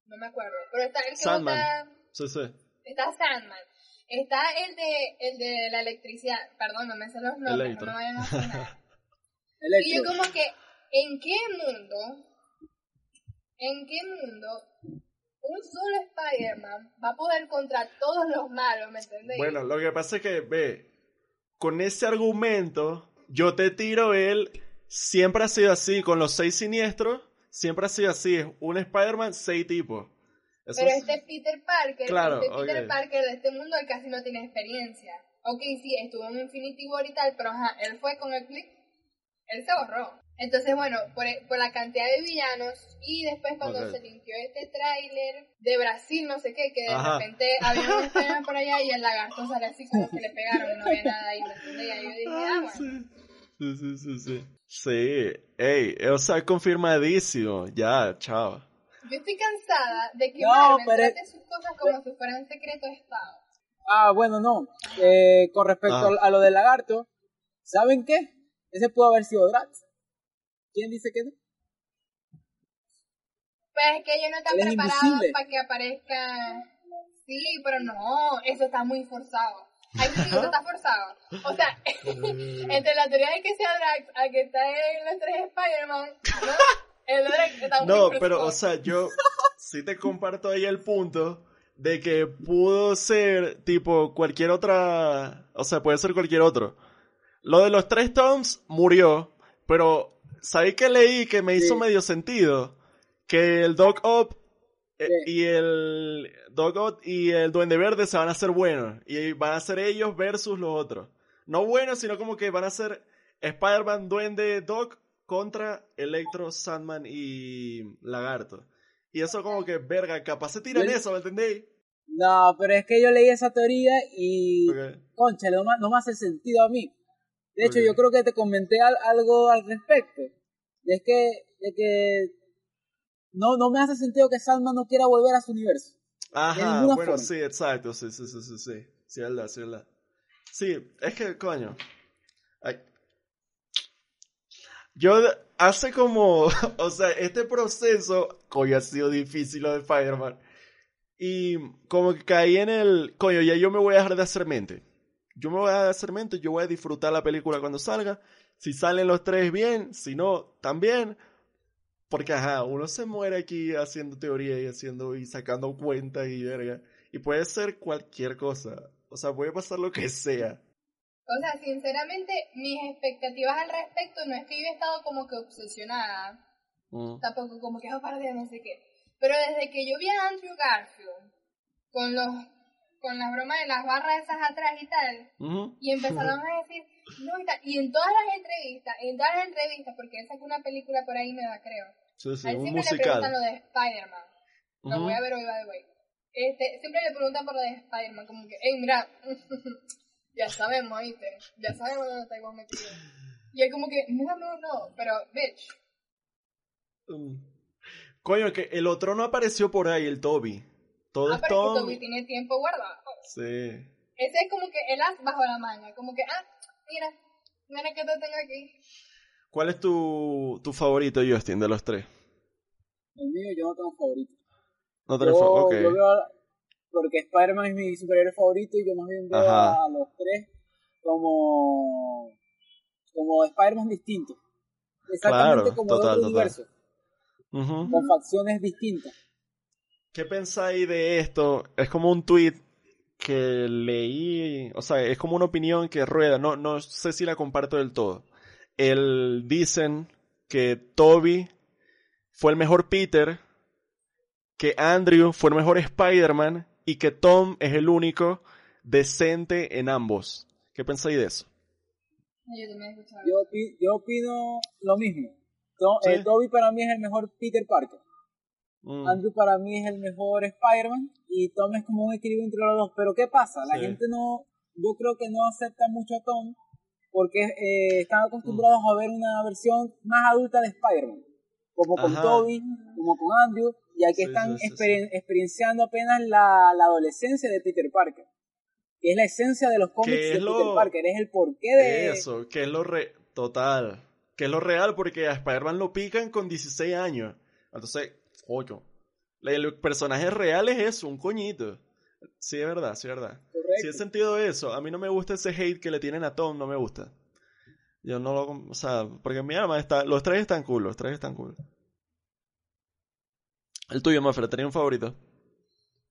no me acuerdo, pero está el que Sandman. Sí, sí. está Sandman, está el de el de la electricidad, perdón, no me sé los nombres, Electro. no me vayan a. Y yo como que, ¿en qué mundo, en qué mundo un solo Spider-Man va a poder contra todos los malos, ¿me entendéis? Bueno, lo que pasa es que, ve, con ese argumento, yo te tiro él, siempre ha sido así, con los seis siniestros, siempre ha sido así, es un Spider-Man, seis tipos. Eso Pero es- este Peter Parker, Claro, este Peter. Parker de este mundo, él casi no tiene experiencia. Ok, sí, estuvo en Infinity War y tal, pero ajá, él fue con el click, él se borró. Entonces, bueno, por, por la cantidad de villanos y después cuando Ok. se limpió este tráiler de Brasil, no sé qué, que de Ajá. repente había un Spider-Man por allá y el lagarto sale así como que le pegaron no había nada ahí, ¿me entendés? Y yo dije, Ah, bueno. sí. Sí, sí, sí, sí. Ey, o sea, confirmadísimo, ya, chao. Yo estoy cansada de que No, Marvel pero- trate sus cosas como si fueran secreto de Estado. Ah, bueno, no. Eh, con respecto Ah. a lo del lagarto, ¿saben qué? Ese pudo haber sido Drax. ¿Quién dice que no? Pues es que ellos no están Él preparados para que aparezca. Sí, pero no, eso está muy forzado. Ahí sí, eso está forzado. O sea, entre la teoría de que sea Drax a que está en los tres Spider-Man, ¿no? El Drax está No, pero, o sea, yo sí te comparto ahí el punto de que pudo ser, tipo, cualquier otra, o sea, puede ser cualquier otro. Lo de los tres Toms murió, pero, ¿sabéis que leí que me hizo Sí. medio sentido? Que el Doc Ock Sí. Y el Doc Ock y el Duende Verde se van a hacer buenos, y van a ser ellos versus los otros. No buenos, sino como que van a ser Spider-Man, Duende, Doc contra Electro, Sandman y Lagarto. Y eso como que, verga, capaz se tiran Yo- eso, ¿me entendéis? No, pero es que yo leí esa teoría y, concha, no, me- no me hace sentido a mí. De hecho, yo creo que te comenté al- algo al respecto. Es que, de que no, no me hace sentido que Sandman no quiera volver a su universo. Ajá, bueno, forma. sí, exacto, sí, sí, sí, sí, sí. Sí, es verdad, sí, verdad. Sí, es que, coño. ay. Yo hace como, o sea, este proceso, coño, ha sido difícil lo de Spider-Man. Y como que caí en el, coño, ya yo me voy a dejar de hacer mente. Yo me voy a dejar de hacer mente, yo voy a disfrutar la película cuando salga. Si salen los tres bien, si no, también. Porque, ajá, uno se muere aquí haciendo teoría y haciendo y sacando cuentas y verga. Y puede ser cualquier cosa. O sea, puede pasar lo que sea. O sea, sinceramente, mis expectativas al respecto no es que yo he estado como que obsesionada, Mm. tampoco como que, oh, de no sé qué. Pero desde que yo vi a Andrew Garfield con los con las bromas de las barras esas atrás y tal, y empezaron a decir, no, y tal, y en todas las entrevistas, en todas las entrevistas, porque él sacó una película por ahí nueva, creo. Sí, sí, a él un siempre le preguntan musical. lo de Spider-Man. Lo Ujú. voy a ver hoy, by the way. este, siempre le preguntan por lo de Spider-Man, como que, hey, mira, ya sabemos, ¿viste? Ya sabemos dónde está vos metido. Y él como que, no, no, no, pero, bitch. Mm. Coño, que el otro no apareció por ahí, el Toby. Todo ah, es Tom. Toby tiene tiempo guardado. Sí. Ese es como que el as bajo la manga, como que, ah, mira, mira que te tengo aquí. ¿Cuál es tu, tu favorito, Justin, de los tres? El mío yo no tengo favorito. No tenés Yo, fa- ok. yo veo a- porque Spider-Man es mi superhéroe favorito y yo más bien veo Ajá. a los tres como como Spider-Man distintos. Exactamente Claro, como total, de otro total. universo, Ujú. con facciones distintas. ¿Qué pensáis de esto? Es como un tweet que leí, o sea, es como una opinión que rueda, no, no sé si la comparto del todo. El, dicen que Toby fue el mejor Peter, que Andrew fue el mejor Spider-Man y que Tom es el único decente en ambos. ¿Qué pensáis de eso? Yo también. Yo, opi- yo opino lo mismo. To- Sí. eh, Toby para mí es el mejor Peter Parker. Mm, Andrew para mí es el mejor Spider-Man y Tom es como un equilibrio entre los dos. Pero ¿qué pasa? La Sí. gente no, yo creo que no acepta mucho a Tom porque eh, están acostumbrados a ver una versión más adulta de Spider-Man. Como con Ajá. Toby, como con Andrew, y aquí Sí, están sí, sí, experien- experienciando apenas la, la adolescencia de Peter Parker. Que es la esencia de los cómics de es Peter lo- Parker, es el porqué de... Eso, que es lo re... Total. Que es lo real porque a Spider-Man lo pican con 16 años. Entonces, coño. El personaje real es eso, un coñito. Sí, es verdad, sí, es verdad. Sí he sentido eso. A mí no me gusta ese hate que le tienen a Tom, no me gusta. Yo no lo... O sea, porque mi alma está... Los tres están cool, los tres están cool. El tuyo, Mafra, ¿tenía un favorito?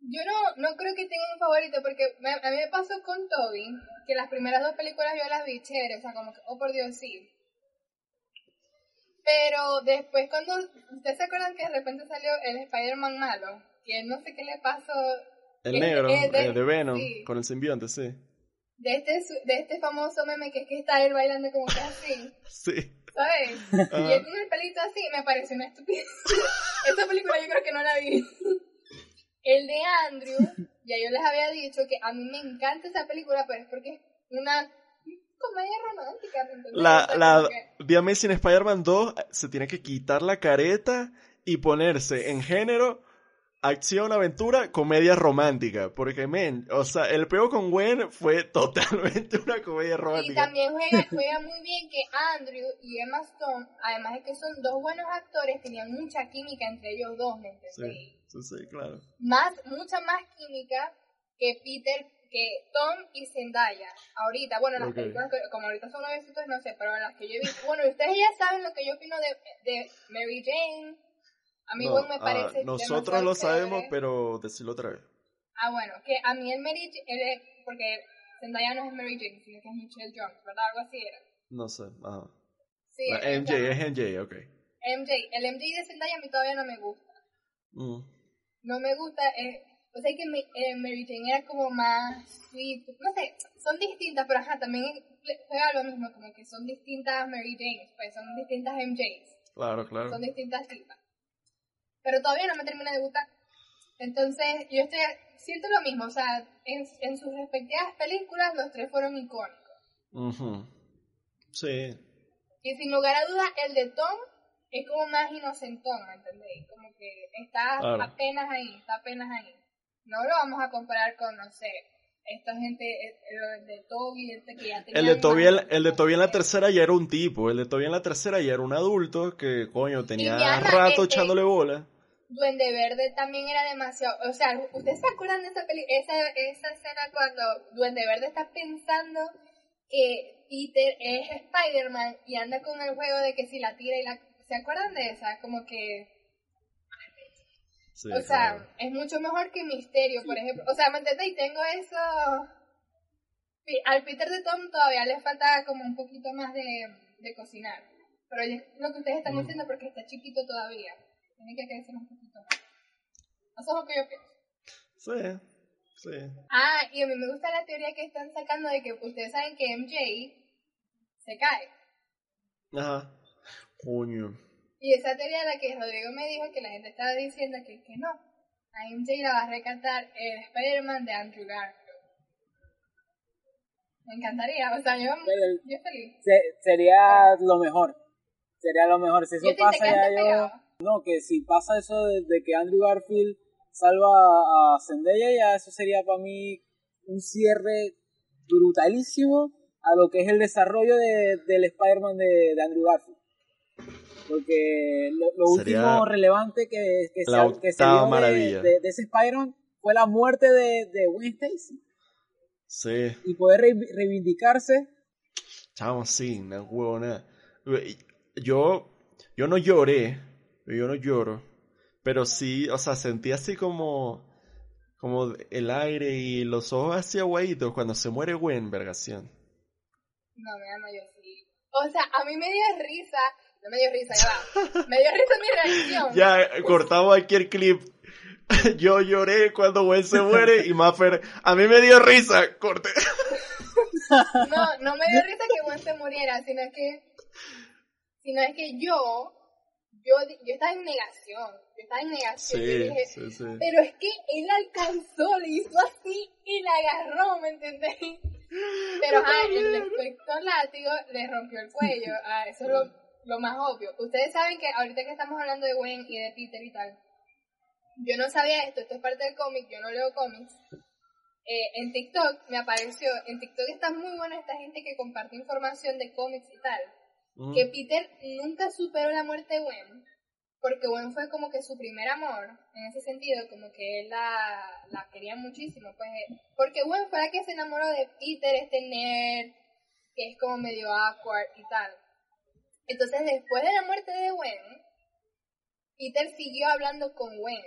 Yo no, no creo que tenga un favorito porque me- a mí me pasó con Toby que las primeras dos películas yo las vi chévere, o sea, como que, oh por Dios, sí. Pero después cuando, ¿ustedes se acuerdan que de repente salió el Spider-Man malo? Que no sé qué le pasó El negro, es de- eh, de Venom, sí. con el simbionte, sí. de este, de este famoso meme que es que está él bailando como que así, Sí. ¿sabes? Ajá. Y él con el pelito así me pareció una estupidez. Esta película yo creo que no la vi. El de Andrew, ya yo les había dicho que a mí me encanta esa película, pero es porque es una comedia romántica. La, la que- The Amazing Spider-Man 2 se tiene que quitar la careta y ponerse en género acción, aventura, comedia romántica. Porque, men, o sea, el peo con Gwen fue totalmente una comedia Y romántica. también juega, juega muy bien que Andrew y Emma Stone, además de que son dos buenos actores, tenían mucha química entre ellos dos, ¿me entendéis? Sí, sí, sí, claro. más, mucha más química que Peter, que Tom y Zendaya. Ahorita, bueno, las Ok. películas, que- como ahorita son nuevecitos, no sé, pero las que yo he visto, bueno, ustedes ya saben lo que yo opino de, de Mary Jane. A mí, No, bueno, me ah, parece. nosotros demasiado lo sabemos, pero decirlo otra vez. Ah, bueno, que a mí el Mary Jane, el- porque Zendaya no es Mary Jane, sino que es Michelle Jones, ¿verdad? Algo así era. No sé. Ajá. Sí, La MJ, es MJ, ok. MJ. El MJ de Zendaya a mí todavía no me gusta. Mm. no me gusta, eh, o sea que eh, Mary Jane era como más sweet, no sé, son distintas, pero ajá, también juega lo mismo, como que son distintas Mary Janes, pues son distintas MJs, Claro, claro. son distintas tipas. Pero todavía no me termina de gustar. Entonces, yo estoy, siento lo mismo, o sea, en, en sus respectivas películas los tres fueron icónicos. Ujú. Sí. Y sin lugar a dudas, el de Tom es como más inocentón, ¿me entendéis? Como que está Claro. apenas ahí, está apenas ahí. No lo vamos a comparar con, no sé, esta gente, eh, el de Toby, este que ya tenía El de Toby, el, el de Toby en la tercera ya era un tipo. El de Toby en la tercera ya era un adulto que, coño, tenía alma, rato este- echándole bola. Duende Verde también era demasiado, o sea, ¿ustedes se acuerdan de esa peli esa, esa escena cuando Duende Verde está pensando que Peter es Spider-Man y anda con el juego de que si la tira y la... ¿Se acuerdan de esa? Como que Sí, o sea, claro. es mucho mejor que Misterio, por ejemplo. O sea, ¿me entiendes? Y tengo eso... Al Peter de Tom todavía le falta como un poquito más de, de cocinar. Pero es lo que ustedes están Mm. diciendo porque está chiquito todavía. Tiene que crecer un poquito más. Eso es lo que yo pienso. Sí, sí. Ah, y a mí me gusta la teoría que están sacando de que ustedes saben que MJ se cae. Ajá. Coño. Y esa teoría la que Rodrigo me dijo que la gente estaba diciendo que, que no. a MJ la va a recantar el Spider-Man de Andrew Garfield. Me encantaría, o sea, yo, yo feliz. Se- sería lo mejor. Sería lo mejor. Si eso pasa ya yo... No, que si pasa eso de, que Andrew Garfield salva a Zendaya, ya eso sería para mí un cierre brutalísimo a lo que es el desarrollo de, del Spider-Man de, de Andrew Garfield. Porque lo, último relevante que, que, se, que se vio de- de, de ese Spider-Man fue la muerte de, de Gwen Stacy. Sí. Y poder re- reivindicarse Chamo, sí, una huevona. Yo, yo no lloré, yo no lloro, pero sí, o sea, sentí así como, como el aire y los ojos así aguaditos cuando se muere Gwen, vergación. No, me ama yo sí. O sea, a mí me dio risa, no me dio risa, ya va. Me dio risa mi reacción. Ya, eh, cortamos aquí el clip. Yo lloré cuando Gwen se muere y Maffer, a mí me dio risa, corte. No, no me dio risa que Gwen se muriera, sino que, sino es que yo, yo, yo estaba en negación, yo estaba en negación. yo dije, sí, sí. Pero es que él alcanzó, le hizo así y la agarró, ¿me entendéis? Pero ajá, el efecto látigo le rompió el cuello. Ah, eso es lo, lo más obvio. Ustedes saben que ahorita que estamos hablando de Gwen y de Peter y tal, yo no sabía esto, esto es parte del cómic, yo no leo cómics. Eh, en TikTok me apareció, en TikTok está muy buena esta gente que comparte información de cómics y tal Que Peter nunca superó la muerte de Gwen, porque Gwen fue como que su primer amor, en ese sentido, como que él la, la quería muchísimo, pues, porque Gwen fue la que se enamoró de Peter, este nerd, que es como medio awkward y tal. Entonces, después de la muerte de Gwen, Peter siguió hablando con Gwen,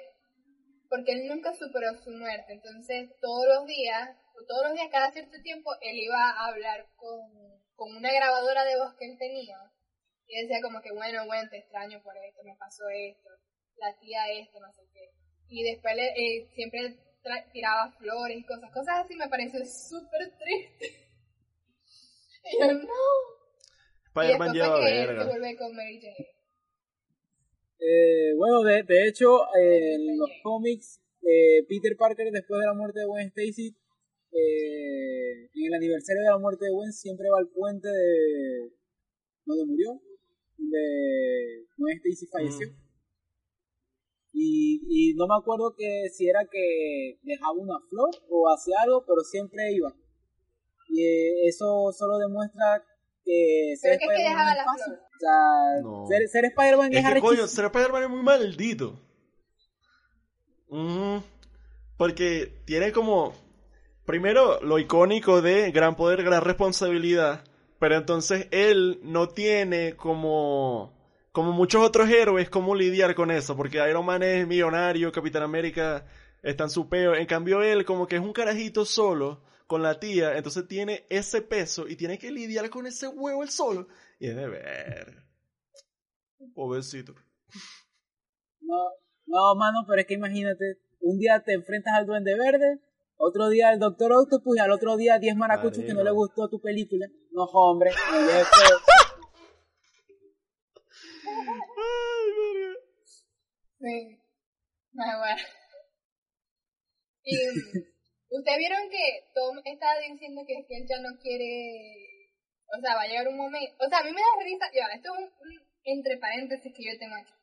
porque él nunca superó su muerte, entonces todos los días, todos los días, cada cierto tiempo, él iba a hablar con, con una grabadora de voz que él tenía, y decía como que, bueno, Gwen, te extraño por esto, me pasó esto, la tía esto, no sé qué. Y después le, eh, siempre tra- tiraba flores y cosas, cosas así me pareció súper triste. Y yo, no. Y Spider-Man después lleva fue que él se verga. vuelve con Mary Jane. Eh, bueno, de, de hecho, eh, en los cómics, eh, Peter Parker, después de la muerte de Gwen Stacy, eh, en el aniversario de la muerte de Gwen, siempre va al puente de donde murió, de Gwen Stacy falleció. Mm. Y, y no me acuerdo que si era que dejaba una flor o hacía algo, pero siempre iba. Y eh, eso solo demuestra que ser es que Spider-Man dejaba no es la fácil. flor. O sea, No. ser, ser Spider-Man es, Es que coño, arrechísimo. ser Spider-Man es muy maldito. Ujú. Porque tiene como. Primero, lo icónico de gran poder, gran responsabilidad. Pero entonces él no tiene como. Como muchos otros héroes, cómo lidiar con eso. Porque Iron Man es millonario, Capitán América está en su peo. En cambio, él, como que es un carajito solo con la tía. Entonces tiene ese peso y tiene que lidiar con ese huevo él solo. Y es de ver. Pobrecito. No, no, mano, pero es que imagínate, un día te enfrentas al Duende Verde, otro día al Doctor Octopus y al otro día 10 maracuchos que no le gustó tu película. No, hombre, Sí. Ah, bueno. Y ustedes vieron que Tom estaba diciendo que es que él ya no quiere, o sea, va a llegar un momento, o sea, a mí me da risa, ya, esto es un, un entre paréntesis que yo tengo aquí.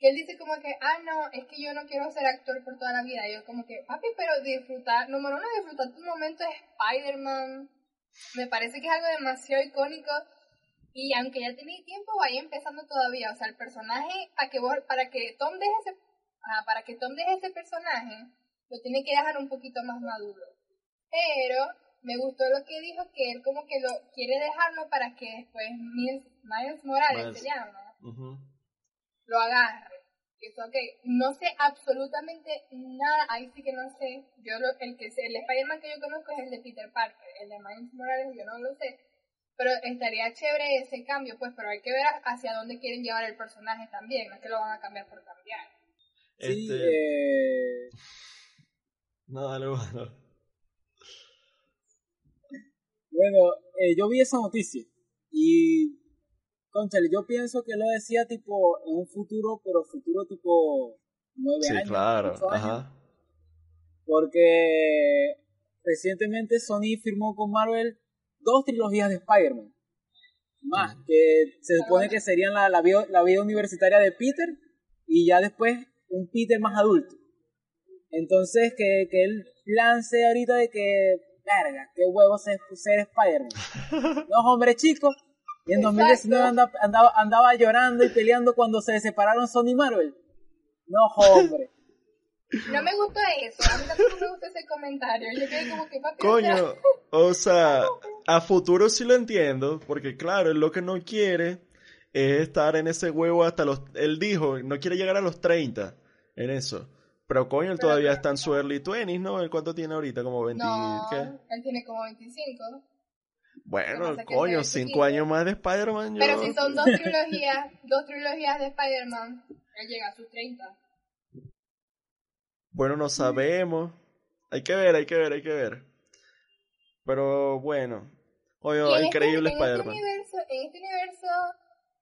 Que él dice como que, ah, no, es que yo no quiero ser actor por toda la vida. Y yo como que, papi, pero disfrutar, número uno, disfrutar tu momento de Spider-Man. Me parece que es algo demasiado icónico. Y aunque ya tenéis tiempo, vaya empezando todavía. O sea, el personaje, para que, vos- para que Tom deje ese, ah, para que Tom deje ese personaje, lo tiene que dejar un poquito más maduro. Pero me gustó lo que dijo, que él como que lo quiere dejarlo para que después Miles, Miles Morales Miles. se llama, lo agarre. Y Eso que no sé absolutamente nada, ahí sí que no sé. Yo lo, el que sé- el Spider-Man que yo conozco es el de Peter Parker, el de Miles Morales yo no lo sé. Pero estaría chévere ese cambio, pues, pero hay que ver hacia dónde quieren llevar el personaje también, no es que lo van a cambiar por cambiar. Sí, Este, eh, No, dale, bueno. bueno, eh, yo vi esa noticia y, conchale, yo pienso que lo decía tipo en un futuro, pero futuro tipo nueve Sí, años. claro. años. Porque recientemente Sony firmó con Marvel dos trilogías de Spider-Man. Más, que se supone que serían la, la, vida, la vida universitaria de Peter y ya después un Peter más adulto. Entonces, que, que él lance ahorita de que, verga, qué huevo ser, ser Spider-Man. No, hombre, chico. Y en 2019 anda- andaba, andaba llorando y peleando cuando se separaron Sony y Marvel. No, hombre. No me gustó eso, a mí tampoco me gustó ese comentario. Yo quedé como que Coño, o sea, a futuro sí lo entiendo, porque claro, él lo que no quiere es estar en ese huevo hasta los... Él dijo, no quiere llegar a los 30 en eso. Pero coño, él todavía está en su early 20s, ¿no? ¿El ¿Cuánto tiene ahorita? ¿Como 20? No, ¿qué? él tiene como 25. Bueno, coño, se ve 5 chiquito. años más de Spider-Man, yo... Pero si son dos trilogías, dos trilogías de Spider-Man, él llega a sus 30. Bueno, no sabemos. Hay que ver, hay que ver, hay que ver. Pero bueno. Oye, en increíble este, en este Spider-Man. en este universo,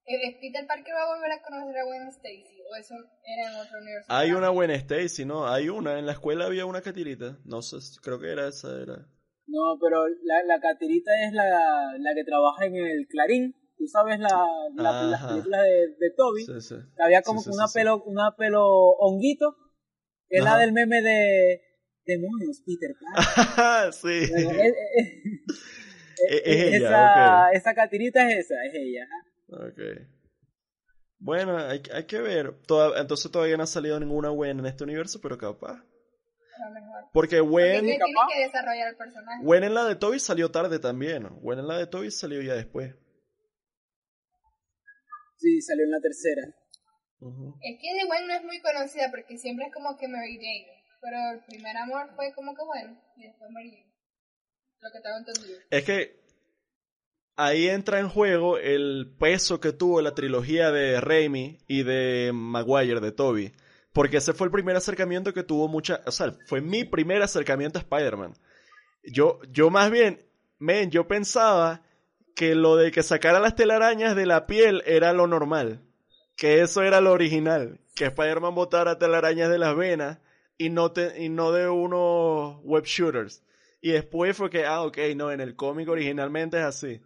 eh, Peter Parker va a volver a conocer a Gwen Stacy, o eso era en otro universo. Hay una buena Stacy, ¿no? Hay una. En la escuela había una catirita. No sé, creo que era esa, era. No, pero la, la catirita es la, la que trabaja en el Clarín. Tú sabes la, la, las películas de, de Toby. Sí, sí. Había como Sí, que una pelo, una pelo honguito, que es la del meme de demonios, Peter Pan. sí. Bueno, es, es- Es- es ella, esa, esa catirita es esa, es ella. Ok. Bueno, hay, hay que ver. Toda- entonces todavía no ha salido ninguna Gwen en este universo, pero capaz. Porque Gwen, tiene capaz. que desarrollar el personaje. Gwen en la de Toby salió tarde también. Gwen en la de Toby salió ya después. Sí, salió en la tercera. Es que de Gwen no es muy conocida porque siempre es como que Mary Jane. Pero el primer amor fue como que Gwen y después Mary Jane. Lo que tengo entendido. Es que ahí entra en juego el peso que tuvo la trilogía de Raimi y de Maguire, de Toby. Porque ese fue el primer acercamiento que tuvo mucha... O sea, fue mi primer acercamiento a Spider-Man. Yo, yo más bien, men, yo pensaba que lo de que sacara las telarañas de la piel era lo normal. Que eso era lo original. Que Spider-Man botara telarañas de las venas y no, te, y no de unos web shooters. Y después fue que, ah, ok, no, en el cómic originalmente es así.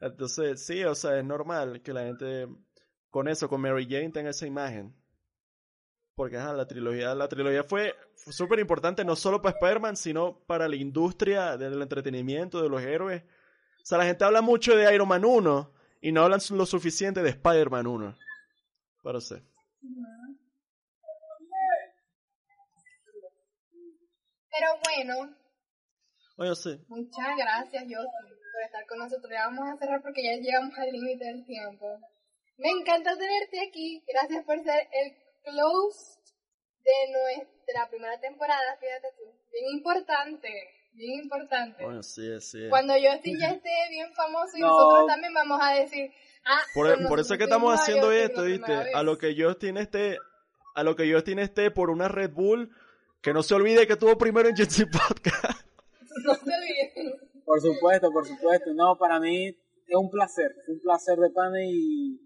Entonces, sí, o sea, es normal que la gente con eso, con Mary Jane, tenga esa imagen. Porque, ajá, la trilogía, la trilogía fue súper importante no solo para Spider-Man, sino para la industria del entretenimiento, de los héroes. O sea, la gente habla mucho de Iron Man 1 y no hablan lo suficiente de Spider-Man 1. Pero bueno, Oye, sí. muchas gracias, Justin, por estar con nosotros. Ya vamos a cerrar porque ya llegamos al límite del tiempo. Me encanta tenerte aquí. Gracias por ser el close de nuestra primera temporada, fíjate tú. Bien importante, bien importante. Oye, sí, sí. Cuando Justin ya esté bien famoso y No. nosotros también vamos a decir, ah, Por, con por eso es que estamos haciendo Justin esto, ¿viste? vez. A lo que Justin esté, a lo que Justin esté por una Red Bull, que no se olvide que tuvo primero en Jetsi Podcast. No se olviden. Por supuesto, por supuesto. No, para mí es un placer, es un placer de pana y,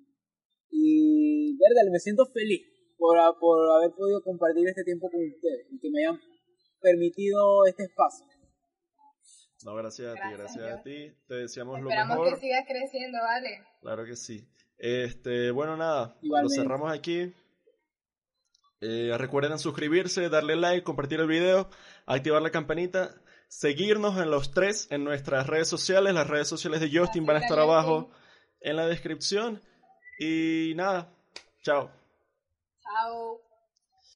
y verdad, me siento feliz por, por haber podido compartir este tiempo con ustedes y que me hayan permitido este espacio. No, gracias a ti, Gracias, gracias a ti. Te deseamos lo Esperamos mejor. que sigas creciendo, ¿vale? Claro que sí. Este, bueno, nada, Igualmente. lo cerramos aquí. Eh, recuerden suscribirse, darle like, compartir el video, activar la campanita, seguirnos en los tres en nuestras redes sociales. Las redes sociales de Justin van a estar abajo en la descripción. Y nada, chao. Chao.